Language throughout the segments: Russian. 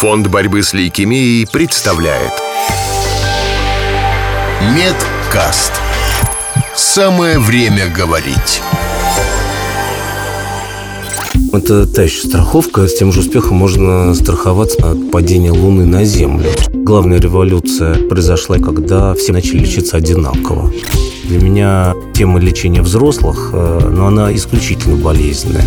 Фонд борьбы с лейкемией представляет Медкаст. Самое время говорить. Это та еще страховка. С тем же успехом можно страховаться от падения Луны на Землю. Главная революция произошла, когда все начали лечиться одинаково. Для меня тема лечения взрослых, э, но она исключительно болезненная.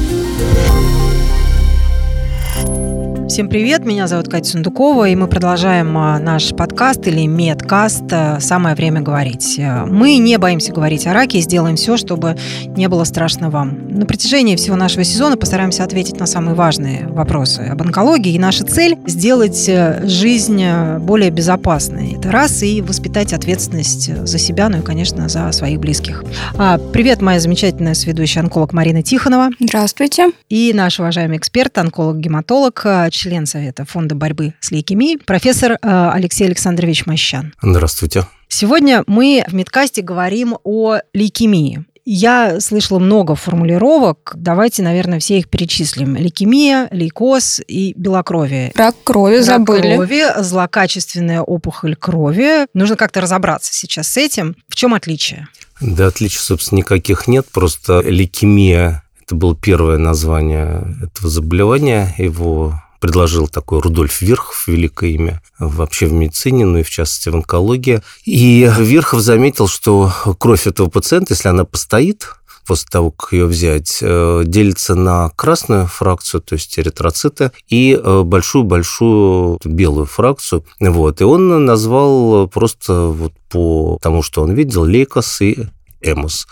Всем привет, меня зовут Катя Сундукова, и мы продолжаем а, наш подкаст или медкаст а, «Самое время говорить». Мы не боимся говорить о раке и сделаем все, чтобы не было страшно вам. На протяжении всего нашего сезона постараемся ответить на самые важные вопросы об онкологии, и наша цель – сделать э, жизнь э, более безопасной. Это раз, и воспитать ответственность за себя, ну и, конечно, за своих близких. А, привет, моя замечательная сведущая онколог Марина Тихонова. Здравствуйте. И наш уважаемый эксперт, онколог-гематолог, член Совета фонда борьбы с лейкемией, профессор э, Алексей Александрович Мощан. Здравствуйте. Сегодня мы в Медкасте говорим о лейкемии. Я слышала много формулировок. Давайте, наверное, все их перечислим. Лейкемия, лейкоз и белокровие. Рак крови Рак забыли. крови, злокачественная опухоль крови. Нужно как-то разобраться сейчас с этим. В чем отличие? Да, отличий, собственно, никаких нет. Просто лейкемия – это было первое название этого заболевания. Его предложил такой Рудольф Верхов, великое имя вообще в медицине, ну и в частности в онкологии. И Верхов заметил, что кровь этого пациента, если она постоит, после того, как ее взять, э, делится на красную фракцию, то есть эритроциты, и э, большую-большую белую фракцию. Вот. И он назвал просто вот по тому, что он видел, лейкос и эмус.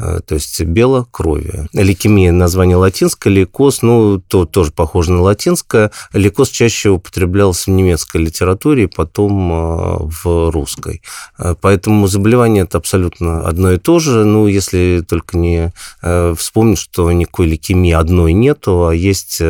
Э, то есть белокровие. Лейкемия название латинское, лейкоз, ну, то тоже похоже на латинское. Лейкоз чаще употреблялся в немецкой литературе, потом э, в русской. Э, поэтому заболевание это абсолютно одно и то же. Ну, если только не вспомнить, что никакой лейкемии одной нету, а есть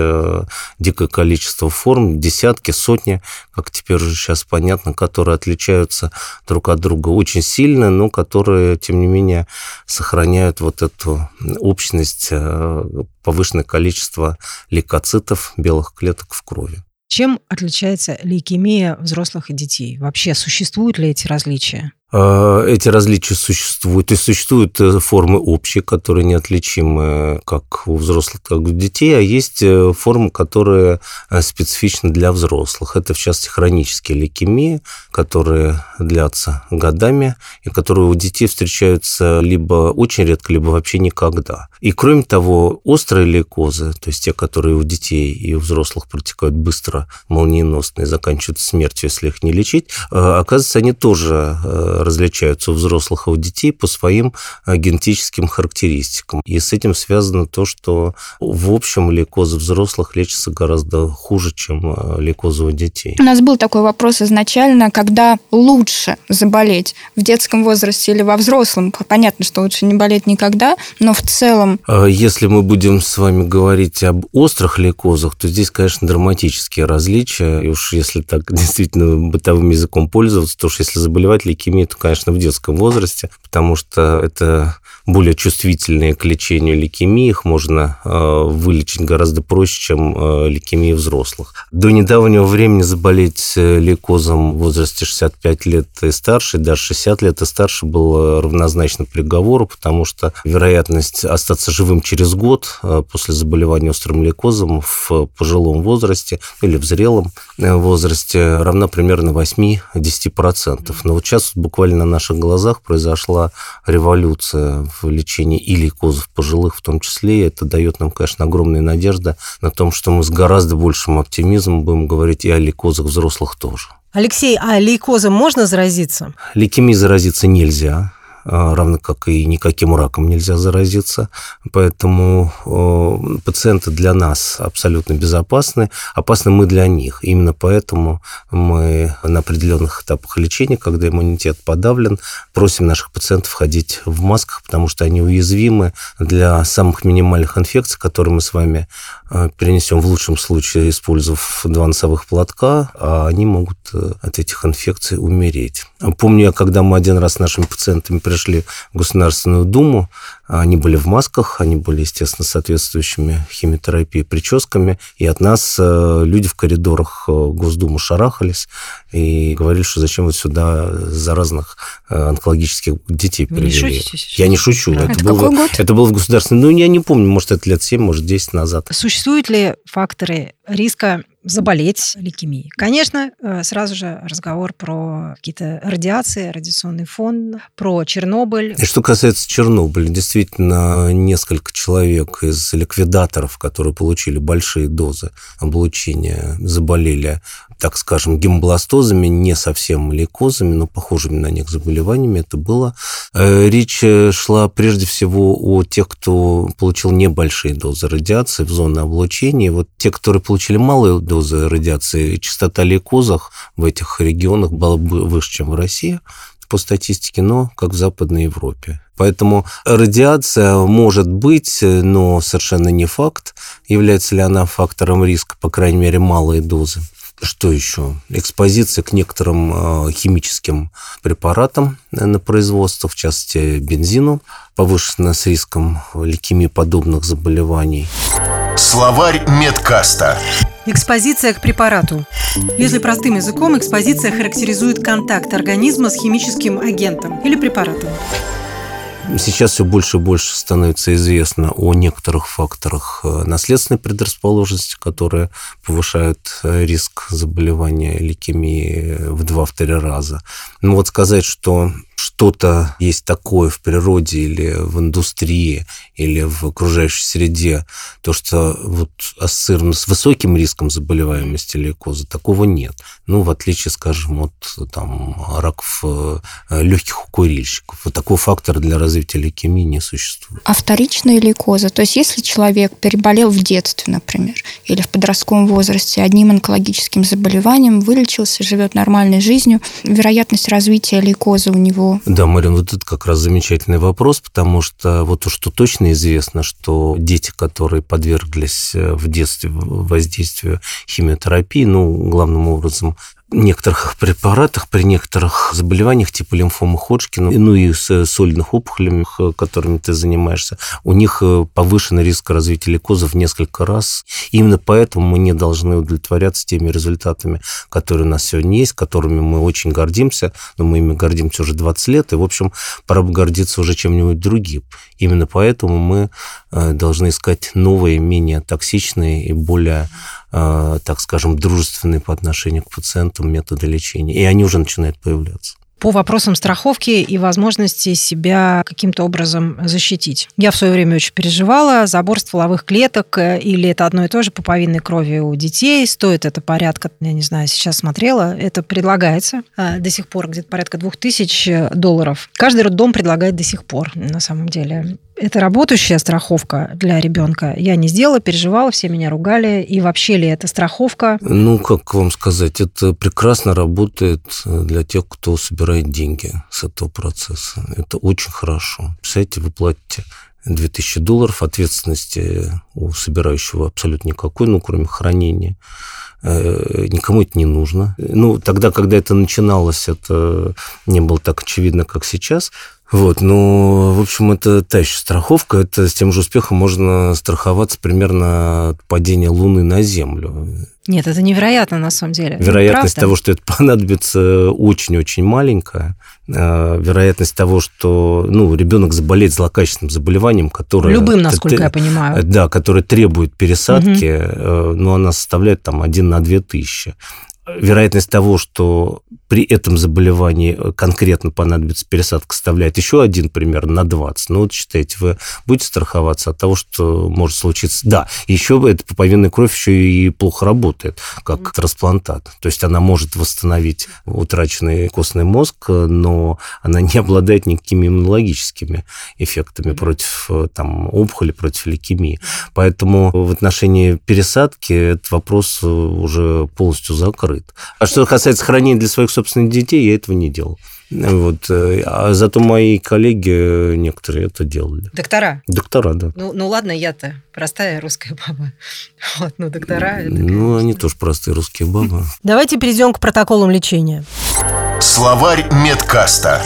дикое количество форм, десятки, сотни, как теперь уже сейчас понятно, которые отличаются друг от друга очень сильно, но которые, тем не менее, сохраняют сохраняют вот эту общность, э, повышенное количество лейкоцитов, белых клеток в крови. Чем отличается лейкемия взрослых и детей? Вообще существуют ли эти различия? А, эти различия существуют. Есть существуют э, формы общие, которые неотличимы как у взрослых, так и у детей, а есть э, формы, которые э, специфичны для взрослых. Это, в частности, хронические лейкемии, которые длятся годами и которые у детей встречаются либо очень редко, либо вообще никогда. И, кроме того, острые лейкозы, то есть те, которые у детей и у взрослых протекают быстро, молниеносно и заканчиваются смертью, если их не лечить, оказывается, они тоже различаются у взрослых и у детей по своим э, генетическим характеристикам. И с этим связано то, что в общем лейкозы взрослых лечатся гораздо хуже, чем э, лейкозы у детей. У нас был такой вопрос изначально, когда лучше заболеть в детском возрасте или во взрослом. Понятно, что лучше не болеть никогда, но в целом... Э, если мы будем с вами говорить об острых лейкозах, то здесь, конечно, драматические различия. И уж если так действительно бытовым языком пользоваться, то уж если заболевать лейкемией, это, конечно, в детском возрасте, потому что это более чувствительные к лечению лейкемии, их можно э, вылечить гораздо проще, чем э, лейкемии взрослых. До недавнего времени заболеть э, лейкозом в возрасте 65 лет и старше, даже 60 лет и старше было равнозначно приговору, потому что вероятность остаться живым через год после заболевания острым лейкозом в пожилом возрасте или в зрелом возрасте равна примерно 8-10%. Но вот сейчас буквально на наших глазах произошла революция в лечении и лейкозов пожилых в том числе. И это дает нам, конечно, огромные надежды на том, что мы с гораздо большим оптимизмом будем говорить и о лейкозах взрослых тоже. Алексей, а лейкозом можно заразиться? Лейкемией заразиться нельзя. А, равно как и никаким раком нельзя заразиться. Поэтому пациенты для нас абсолютно безопасны, опасны мы для них. Именно поэтому мы на определенных этапах лечения, когда иммунитет подавлен, просим наших пациентов ходить в масках, потому что они уязвимы для самых минимальных инфекций, которые мы с вами а, перенесем в лучшем случае, использовав два носовых платка, а они могут э, от этих инфекций умереть. Помню я, когда мы один раз с нашими пациентами пришли в Государственную Думу, они были в масках, они были, естественно, соответствующими химиотерапии прическами, и от нас э, люди в коридорах э, Госдумы шарахались и говорили, что зачем вы сюда заразных э, онкологических детей Вы не привели. шутите сейчас? Я не шучу. Да. Это, Это было, год? это было в государственном... Ну, я не помню, может, это лет 7, может, 10 назад. Существуют ли факторы риска заболеть лейкемией? Конечно, э, сразу же разговор про какие-то радиации, радиационный фон, про Чернобыль. И что касается Чернобыля, действительно, несколько человек из ликвидаторов, которые получили большие дозы облучения, заболели, так скажем, гемобластозами, не совсем лейкозами, но похожими на них заболеваниями. Это было. Э, Речь э, шла прежде всего о тех, кто получил небольшие дозы радиации в зоне облучения. Вот те, которые получили малые дозы радиации, частота лейкозах в этих регионах была бы выше, чем в России по статистике, но как в Западной Европе. Поэтому радиация может быть, но совершенно не факт. Является ли она фактором риска, по крайней мере, малые дозы. Что еще? Экспозиция к некоторым э, химическим препаратам э, на производство, в частности, бензину, повышенная с риском лейкемии подобных заболеваний. Словарь медкаста. Экспозиция к препарату. Если простым языком, экспозиция характеризует контакт организма с химическим агентом или препаратом. Сейчас все больше и больше становится известно о некоторых факторах э, наследственной предрасположенности, которые повышают э, риск заболевания лейкемии в 2-3 раза. Ну вот сказать, что что-то есть такое в природе или в индустрии, или в окружающей среде, то, что вот ассоциировано с высоким риском заболеваемости лейкоза, такого нет. Ну, в отличие, скажем, от там, раков э, легких у курильщиков. Вот такого фактора для развития лейкемии не существует. А вторичная лейкоза, то есть если человек переболел в детстве, например, или в подростковом возрасте одним онкологическим заболеванием, вылечился, живет нормальной жизнью, вероятность развития лейкозы у него Да, Марин, вот это как раз замечательный вопрос, потому что вот то, что точно известно, что дети, которые подверглись э, в детстве воздействию химиотерапии, ну, главным образом некоторых препаратах, при некоторых заболеваниях типа лимфомы Ходжкина, ну и с сольных опухолями, которыми ты занимаешься, у них э, повышенный риск развития лейкоза в несколько раз. Именно поэтому мы не должны удовлетворяться теми результатами, которые у нас сегодня есть, которыми мы очень гордимся, но мы ими гордимся уже 20 лет, и, в общем, пора бы гордиться уже чем-нибудь другим. Именно поэтому мы э, должны искать новые, менее токсичные и более э, так скажем, дружественные по отношению к пациентам методы лечения. И они уже начинают появляться по вопросам страховки и возможности себя каким-то образом защитить. Я в свое время очень переживала. Забор стволовых клеток э, или это одно и то же пуповинной крови у детей. Стоит это порядка, я не знаю, сейчас смотрела, это предлагается э, до сих пор где-то порядка 2000 долларов. Каждый роддом предлагает до сих пор, на самом деле это работающая страховка для ребенка. Я не сделала, переживала, все меня ругали. И вообще ли это страховка? Ну, как вам сказать, это прекрасно работает для тех, кто собирает деньги с этого процесса. Это очень хорошо. Представляете, вы платите 2000 долларов, ответственности у собирающего абсолютно никакой, ну, кроме хранения никому это не нужно. Ну, тогда, когда это начиналось, это не было так очевидно, как сейчас. Вот, но, в общем, это та еще страховка. Это с тем же успехом можно страховаться примерно от падения Луны на Землю. Нет, это невероятно на самом деле. Вероятность Правда? того, что это понадобится, очень-очень маленькая. Вероятность того, что ну, ребенок заболеет злокачественным заболеванием, которое... Любым, насколько я понимаю. Да, которое требует пересадки, угу. но она составляет там 1 на 2 тысячи вероятность того, что при этом заболевании конкретно понадобится пересадка, составляет еще один примерно на 20. Ну, вот считайте, вы будете страховаться от того, что может случиться. Да, еще эта пуповинная кровь еще и плохо работает, как mm-hmm. трансплантат. То есть она может восстановить утраченный костный мозг, но она не обладает никакими иммунологическими эффектами mm-hmm. против там, опухоли, против лейкемии. Поэтому в отношении пересадки этот вопрос уже полностью закрыт. А что касается хранения для своих собственных детей, я этого не делал. Вот. А зато мои коллеги некоторые это делали. Доктора? Доктора, да. Ну, ну ладно, я-то простая русская баба. Вот, ну, доктора... Это, ну, конечно... они тоже простые русские бабы. Давайте перейдем к протоколам лечения. Словарь медкаста.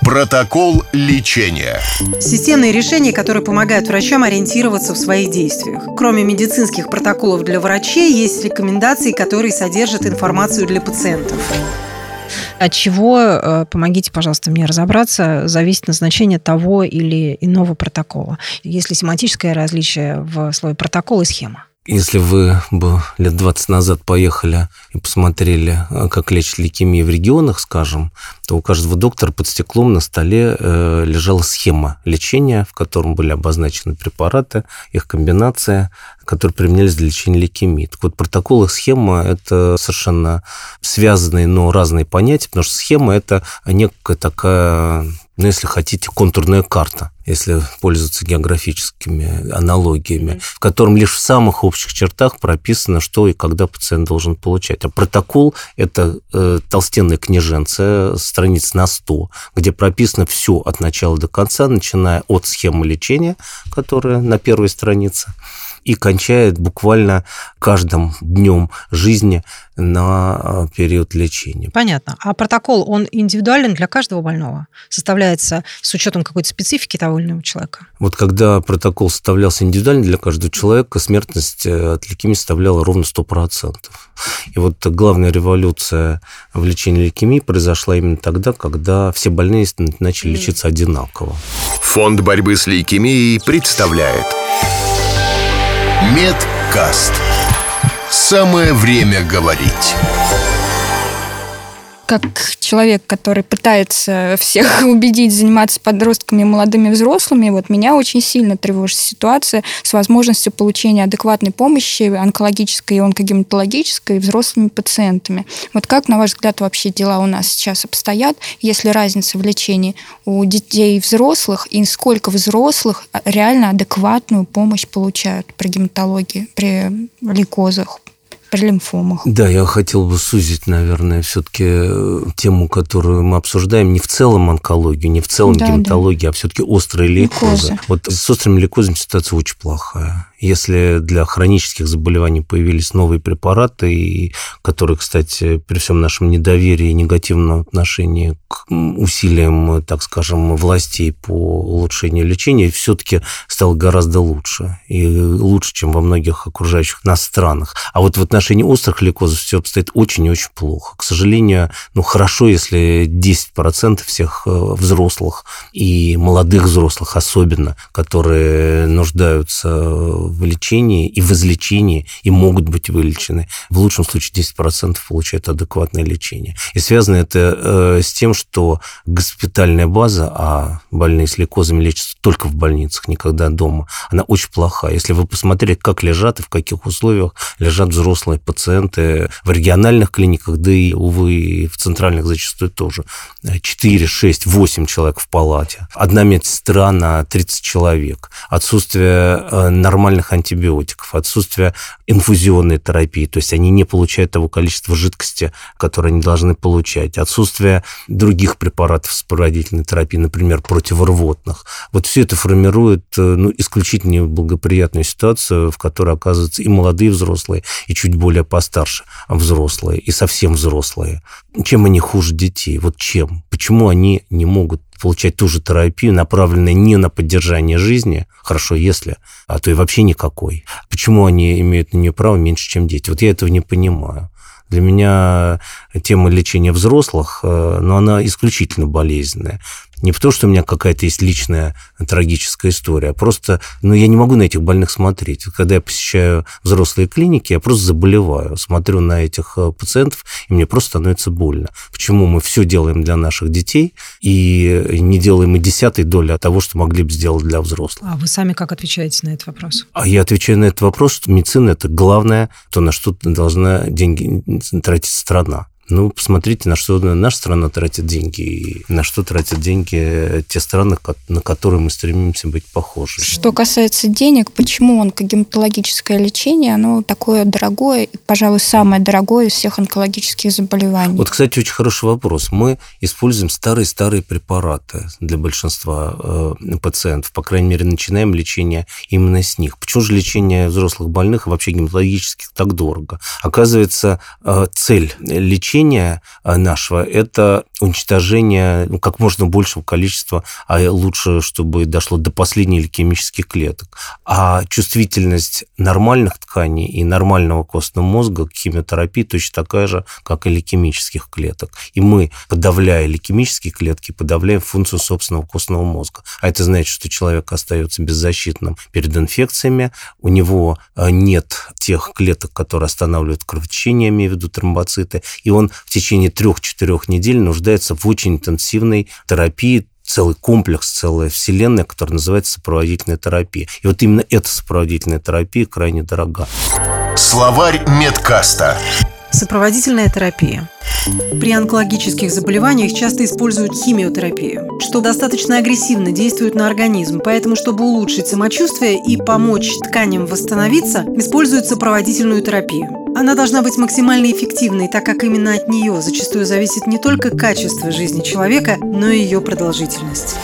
Протокол лечения. Системные решения, которые помогают врачам ориентироваться в своих действиях. Кроме медицинских протоколов для врачей, есть рекомендации, которые содержат информацию для пациентов. От чего, э, помогите, пожалуйста, мне разобраться, зависит назначение того или иного протокола? Есть ли семантическое различие в слове протокол и схема? Если вы бы лет 20 назад поехали и посмотрели, э, как лечат лейкемию в регионах, скажем, то у каждого доктора под стеклом на столе э, лежала схема лечения, в котором были обозначены препараты, их комбинация, которые применялись для лечения лейкемии. Так вот, протокол и схема – это совершенно связанные, но разные понятия, потому что схема – это некая такая ну, если хотите, контурная карта, если пользоваться географическими аналогиями, в котором лишь в самых общих чертах прописано, что и когда пациент должен получать. А протокол – это э, толстенная книженция, страниц на 100, где прописано все от начала до конца, начиная от схемы лечения, которая на первой странице, и кончает буквально каждым днем жизни на а, период лечения. Понятно. А протокол, он индивидуален для каждого больного? Составляется с учетом какой-то специфики того или иного человека? Вот когда протокол составлялся индивидуально для каждого человека, смертность э, от лейкемии составляла ровно 100%. И вот главная революция в лечении лейкемии произошла именно тогда, когда все больные начали лечиться одинаково. Фонд борьбы с лейкемией представляет Медкаст. Самое время говорить как человек, который пытается всех убедить заниматься подростками и молодыми взрослыми, вот меня очень сильно тревожит ситуация с возможностью получения адекватной помощи онкологической и онкогематологической взрослыми пациентами. Вот как, на ваш взгляд, вообще дела у нас сейчас обстоят? Есть ли разница в лечении у детей и взрослых, и сколько взрослых реально адекватную помощь получают при гематологии, при лейкозах, при лимфомах. Да, я хотел бы сузить, наверное, все-таки э, тему, которую мы обсуждаем, не в целом онкологию, не в целом да, гематологию, да. а все-таки острые лейкозы. лейкозы. Вот с острыми лейкозами ситуация очень плохая. Если для хронических заболеваний появились новые препараты, и которые, кстати, при всем нашем недоверии и негативном отношении к усилиям, так скажем, властей по улучшению лечения, все-таки стало гораздо лучше. И лучше, чем во многих окружающих нас странах. А вот в отношении острых лейкозов все обстоит очень и очень плохо. К сожалению, ну хорошо, если 10% всех э, взрослых и молодых взрослых особенно, которые нуждаются в лечении и в излечении и могут быть вылечены. В лучшем случае 10% получают адекватное лечение. И связано это э, с тем, что госпитальная база, а больные с лейкозами лечатся только в больницах, никогда дома, она очень плоха. Если вы посмотрели, как лежат и в каких условиях лежат взрослые пациенты в региональных клиниках, да и, увы, в центральных зачастую тоже. 4, 6, 8 человек в палате. Одна медсестра на 30 человек. Отсутствие э, нормальных нормальных антибиотиков, отсутствие инфузионной терапии, то есть они не получают того количества жидкости, которое они должны получать, отсутствие других препаратов сопроводительной терапии, например, противорвотных. Вот все это формирует э, ну, исключительно неблагоприятную ситуацию, в которой оказываются и молодые взрослые, и чуть более постарше взрослые, и совсем взрослые. Чем они хуже детей? Вот чем? Почему они не могут получать ту же терапию, направленную не на поддержание жизни, хорошо, если, а то и вообще никакой. Почему они имеют на нее право меньше, чем дети? Вот я этого не понимаю. Для меня тема лечения взрослых, э, но она исключительно болезненная. Не потому, что у меня какая-то есть личная трагическая история, а просто, ну, я не могу на этих больных смотреть. Когда я посещаю взрослые клиники, я просто заболеваю, смотрю на этих э, пациентов, и мне просто становится больно. Почему мы все делаем для наших детей и не делаем и десятой доли от того, что могли бы сделать для взрослых? А вы сами как отвечаете на этот вопрос? А я отвечаю на этот вопрос, что медицина – это главное, то, на что должна деньги тратить страна. Ну, посмотрите, на что наша страна тратит деньги и на что тратят деньги те страны, на которые мы стремимся быть похожи. Что касается денег, почему онкогематологическое лечение, оно такое дорогое, и, пожалуй, самое дорогое из всех онкологических заболеваний? Вот, кстати, очень хороший вопрос. Мы используем старые-старые препараты для большинства э, пациентов, по крайней мере, начинаем лечение именно с них. Почему же лечение взрослых больных и вообще гематологических так дорого? Оказывается, э, цель лечения лечения нашего – это уничтожение ну, как можно большего количества, а лучше, чтобы дошло до последних лейкемических клеток. А чувствительность нормальных тканей и нормального костного мозга к химиотерапии точно такая же, как и лейкемических клеток. И мы, подавляя лейкемические клетки, подавляем функцию собственного костного мозга. А это значит, что человек остается беззащитным перед инфекциями, у него э, нет тех клеток, которые останавливают кровотечение, имею в виду тромбоциты, и он в течение трех-четырех недель нуждается в очень интенсивной терапии, целый комплекс, целая вселенная, которая называется сопроводительная терапия. И вот именно эта сопроводительная терапия крайне дорога. Словарь медкаста. Сопроводительная терапия. При онкологических заболеваниях часто используют химиотерапию, что достаточно агрессивно действует на организм, поэтому, чтобы улучшить самочувствие и помочь тканям восстановиться, используют сопроводительную терапию. Она должна быть максимально эффективной, так как именно от нее зачастую зависит не только качество жизни человека, но и ее продолжительность.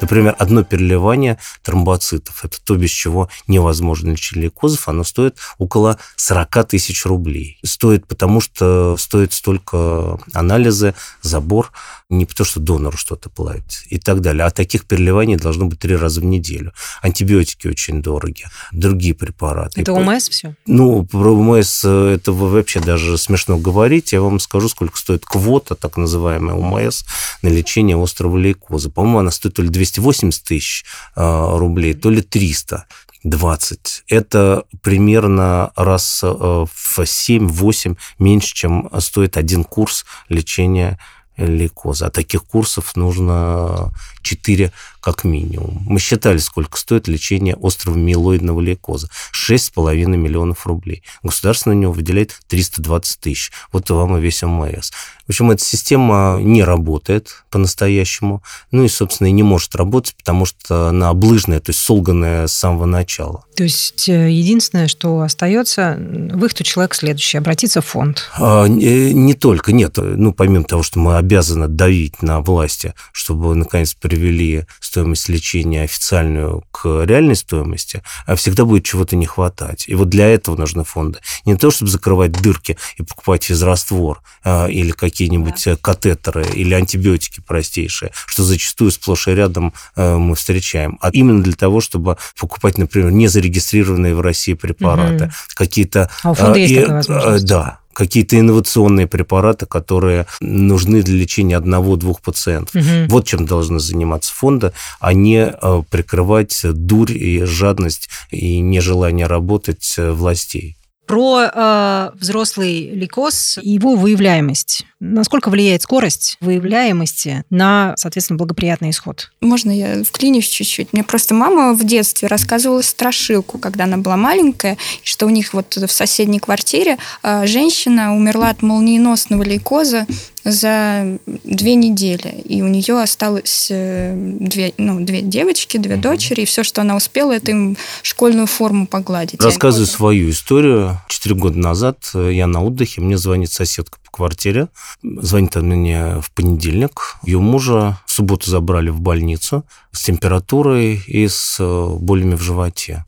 Например, одно переливание тромбоцитов, это то, без чего невозможно лечить лейкозов, оно стоит около 40 тысяч рублей. Стоит потому, что стоит столько анализы, забор, не потому, что донору что-то платить и так далее. А таких переливаний должно быть три раза в неделю. Антибиотики очень дороги, другие препараты. Это ОМС все? Ну, про ОМС э, это вообще даже смешно говорить. Я вам скажу, сколько стоит квота, так называемая ОМС, на лечение острого лейкоза. По-моему, она стоит то ли 280 тысяч э, рублей, то ли 300. 20. Это примерно раз э, в 7-8 меньше, чем стоит один курс лечения лейкоза. А таких курсов нужно 4 как минимум. Мы считали, сколько стоит лечение острого миелоидного лейкоза. 6,5 миллионов рублей. Государство на него выделяет 320 тысяч. Вот вам и весь ММС. В общем, эта система не работает по-настоящему. Ну и, собственно, и не может работать, потому что она облыжная, то есть солганная с самого начала. То есть э, единственное, что остается, выход у человека следующий, обратиться в фонд. А, не, не только, нет. Ну, помимо того, что мы обязаны давить на власти, чтобы, наконец, привели стоимость лечения официальную к реальной стоимости, а всегда будет чего-то не хватать. И вот для этого нужны фонды. Не то, чтобы закрывать дырки и покупать физраствор а, или какие-нибудь да. катетеры или антибиотики простейшие, что зачастую сплошь и рядом а, мы встречаем, а именно для того, чтобы покупать, например, незарегистрированные в России препараты, угу. какие-то... А у фонда а, есть и, такая возможность? Да, какие-то инновационные препараты, которые нужны для лечения одного-двух пациентов. Угу. Вот чем должны заниматься фонды, а не э, прикрывать дурь и жадность и нежелание работать э, властей про э, взрослый лейкоз и его выявляемость. Насколько влияет скорость выявляемости на, соответственно, благоприятный исход? Можно я вклинюсь чуть-чуть? Мне просто мама в детстве рассказывала страшилку, когда она была маленькая, что у них вот в соседней квартире э, женщина умерла от молниеносного лейкоза за две недели. И у нее осталось э, две, ну, две девочки, две mm-hmm. дочери, и все, что она успела, это им школьную форму погладить. Рассказываю свою историю. Четыре года назад э, я на отдыхе, мне звонит соседка по квартире. Звонит она мне в понедельник. Ее мужа в субботу забрали в больницу с температурой и с э, болями в животе.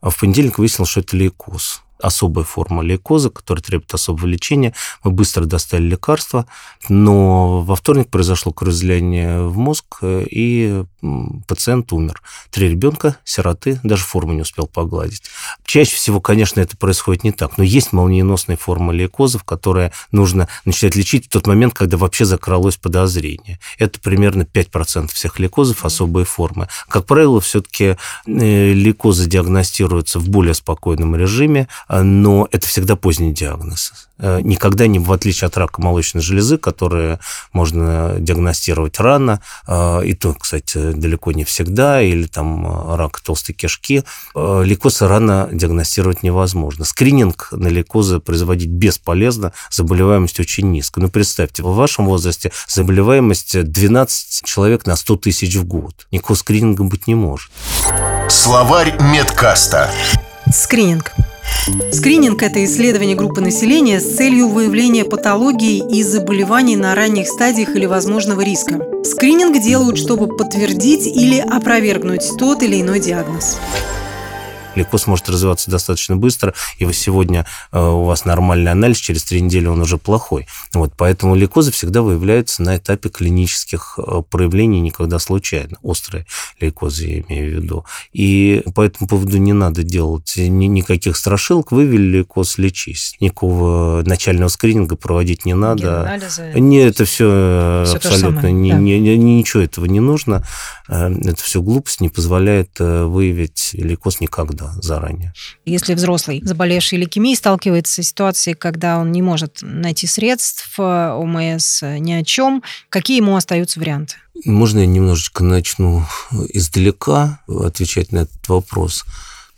А в понедельник выяснилось, что это лейкоз особая форма лейкоза, которая требует особого лечения. Мы быстро достали лекарства, но во вторник произошло кровоизлияние в мозг, и пациент умер. Три ребенка, сироты, даже форму не успел погладить. Чаще всего, конечно, это происходит не так, но есть молниеносная форма лейкозов, которая нужно начинать лечить в тот момент, когда вообще закралось подозрение. Это примерно 5% всех лейкозов, особые формы. Как правило, все-таки э, лейкозы диагностируются в более спокойном режиме, а, но это всегда поздний диагноз. Э, никогда не, в отличие от рака молочной железы, которые можно диагностировать рано, а, и то, кстати, далеко не всегда, или там а, рак толстой кишки, лейкозы рано диагностировать невозможно. Скрининг на лейкозы производить бесполезно, заболеваемость очень низкая. Ну, представьте, в вашем возрасте заболеваемость 12 человек на 100 тысяч в год. Никакого скрининга быть не может. Словарь медкаста. Скрининг. Скрининг – это исследование группы населения с целью выявления патологии и заболеваний на ранних стадиях или возможного риска. Скрининг делают, чтобы подтвердить или опровергнуть тот или иной диагноз. Лейкоз может развиваться достаточно быстро, и вы сегодня э, у вас нормальный анализ, через три недели он уже плохой. Вот, поэтому лейкозы всегда выявляются на этапе клинических э, проявлений, никогда случайно. Острые лейкозы, я имею в виду. И по этому поводу не надо делать ни, никаких страшилок. Вывели лейкоз, лечись. Никакого начального скрининга проводить не надо. Анализы. Не, это все, то же абсолютно ни- да. ни- ни- ничего этого не нужно. Э, Это все глупость, не позволяет э, выявить лейкоз никогда заранее. Если взрослый, заболевший лейкемией, сталкивается с ситуацией, когда он не может найти средств, э, ОМС э, ни о чем, какие ему остаются варианты? Можно я немножечко начну издалека отвечать на этот вопрос?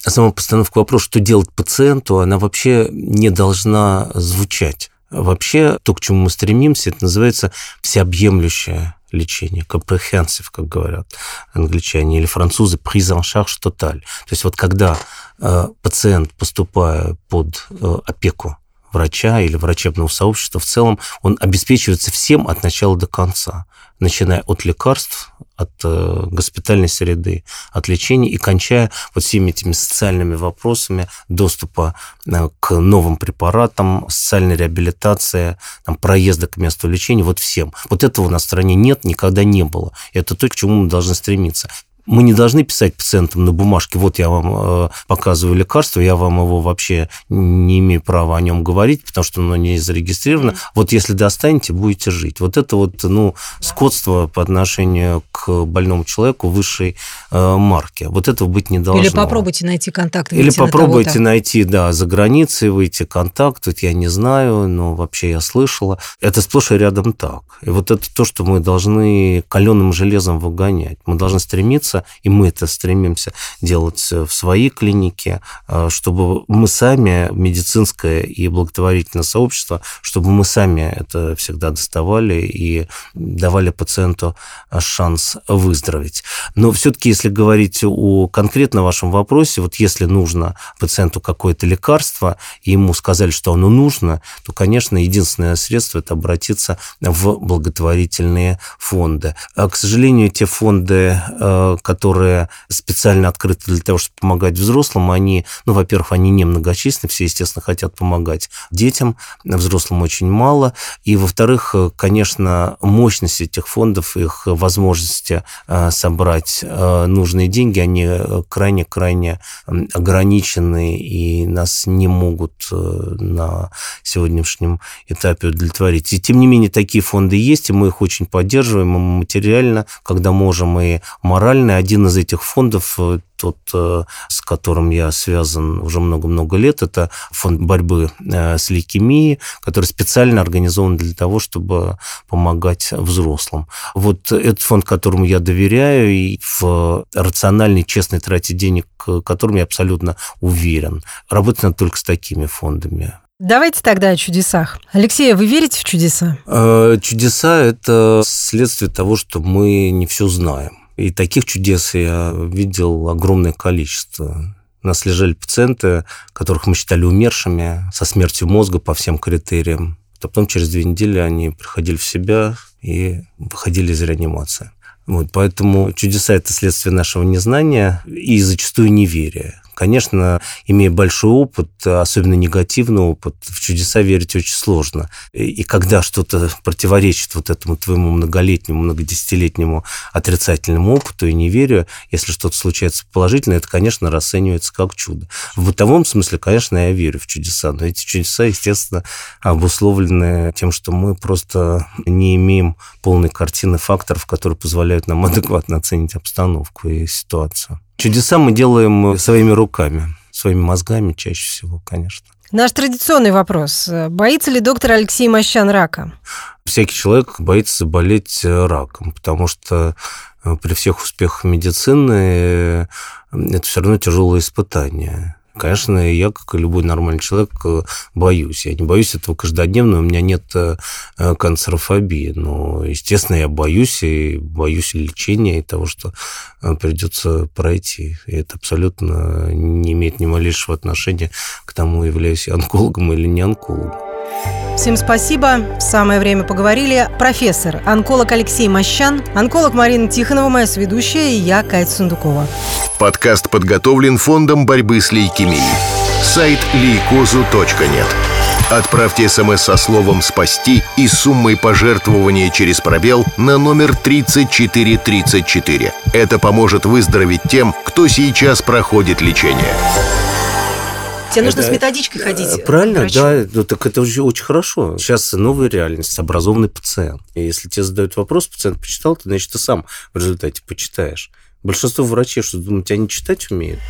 А сама постановка вопроса, что делать пациенту, она вообще не должна звучать. Вообще, то, к чему мы стремимся, это называется всеобъемлющее лечение, comprehensive, как говорят англичане, или французы, prise en charge totale. То есть вот когда э, пациент, поступая под э, опеку врача или врачебного сообщества в целом, он обеспечивается всем от начала до конца, начиная от лекарств, от э, госпитальной среды, от лечения и кончая вот всеми этими социальными вопросами доступа э, к новым препаратам, социальной реабилитации, там, проезда к месту лечения, вот всем. Вот этого у нас в стране нет, никогда не было. И это то, к чему мы должны стремиться. Мы не должны писать пациентам на бумажке, вот я вам э, показываю лекарство, я вам его вообще не имею права о нем говорить, потому что оно не зарегистрировано. Вот если достанете, будете жить. Вот это вот, ну, скотство по отношению к больному человеку высшей э, марки. Вот этого быть не должно. Или попробуйте найти контакт. Или на попробуйте кого-то. найти, да, за границей, выйти контакт, вот я не знаю, но вообще я слышала. Это сплошь и рядом так. И вот это то, что мы должны каленым железом выгонять. Мы должны стремиться, и мы это стремимся делать в своей клинике, э, чтобы мы сами, медицинское и благотворительное сообщество, чтобы мы сами это всегда доставали и давали пациенту шанс выздороветь. Но все-таки, если говорить о конкретно вашем вопросе, вот если нужно пациенту какое-то лекарство, и ему сказали, что оно нужно, то, конечно, единственное средство – это обратиться в благотворительные фонды. А, К сожалению, те фонды, э, которые специально открыты для того, чтобы помогать взрослым, они, ну, во-первых, они немногочисленны, все, естественно, хотят помогать детям, взрослым очень мало, и, во-вторых, конечно, мощность этих фондов, их возможности э, собрать э, нужные деньги, они крайне-крайне ограничены и нас не могут э, на сегодняшнем этапе удовлетворить. И тем не менее такие фонды есть, и мы их очень поддерживаем и материально, когда можем, и морально. Один из этих фондов э, тот, э, с которым я связан уже много-много лет, это фонд борьбы э, с лейкемией, который специально организован для того, чтобы помогать взрослым. Вот этот фонд, которому я доверяю, и в рациональной, честной трате денег, которым я абсолютно уверен. Работать надо только с такими фондами. Давайте тогда о чудесах. Алексей, вы верите в чудеса? Э, Чудеса – это следствие того, что мы не все знаем. И таких чудес я видел огромное количество. У нас лежали пациенты, которых мы считали умершими, со смертью мозга по всем критериям. А потом через две недели они приходили в себя и выходили из реанимации. Вот, поэтому чудеса – это следствие нашего незнания и зачастую неверия. Конечно, имея большой опыт, особенно негативный опыт, в чудеса верить очень сложно. И, когда что-то противоречит вот этому твоему многолетнему, многодесятилетнему отрицательному опыту и неверию, если что-то случается положительно, это, конечно, расценивается как чудо. В бытовом смысле, конечно, я верю в чудеса, но эти чудеса, естественно, обусловлены тем, что мы просто не имеем полной картины факторов, которые позволяют нам адекватно оценить обстановку и ситуацию. Чудеса мы делаем своими руками, своими мозгами чаще всего, конечно. Наш традиционный вопрос. Боится ли доктор Алексей Мощан рака? Всякий человек боится заболеть э, раком, потому что э, при всех успехах медицины э, это все равно тяжелое испытание. Конечно, я, как и любой нормальный человек, э, боюсь. Я не боюсь этого каждодневно, у меня нет э, э, канцерофобии. Но, естественно, я боюсь и боюсь лечения и того, что придется пройти. И это абсолютно не имеет ни малейшего отношения к тому, являюсь я онкологом или не онкологом. Всем спасибо. Самое время поговорили. Профессор, онколог Алексей Мощан, онколог Марина Тихонова, моя сведущая, и я, Катя Сундукова. Подкаст подготовлен Фондом борьбы с лейкемией. Сайт лейкозу.нет. Отправьте смс со словом «Спасти» и суммой пожертвования через пробел на номер 3434. Это поможет выздороветь тем, кто сейчас проходит лечение. Тебе нужно с методичкой ходить. Э, правильно, да. Ну, так это уже очень хорошо. Сейчас новая реальность, образованный пациент. И если тебе задают вопрос, пациент почитал, ты, значит, ты сам в результате почитаешь. Большинство врачей, что думают, они читать умеют?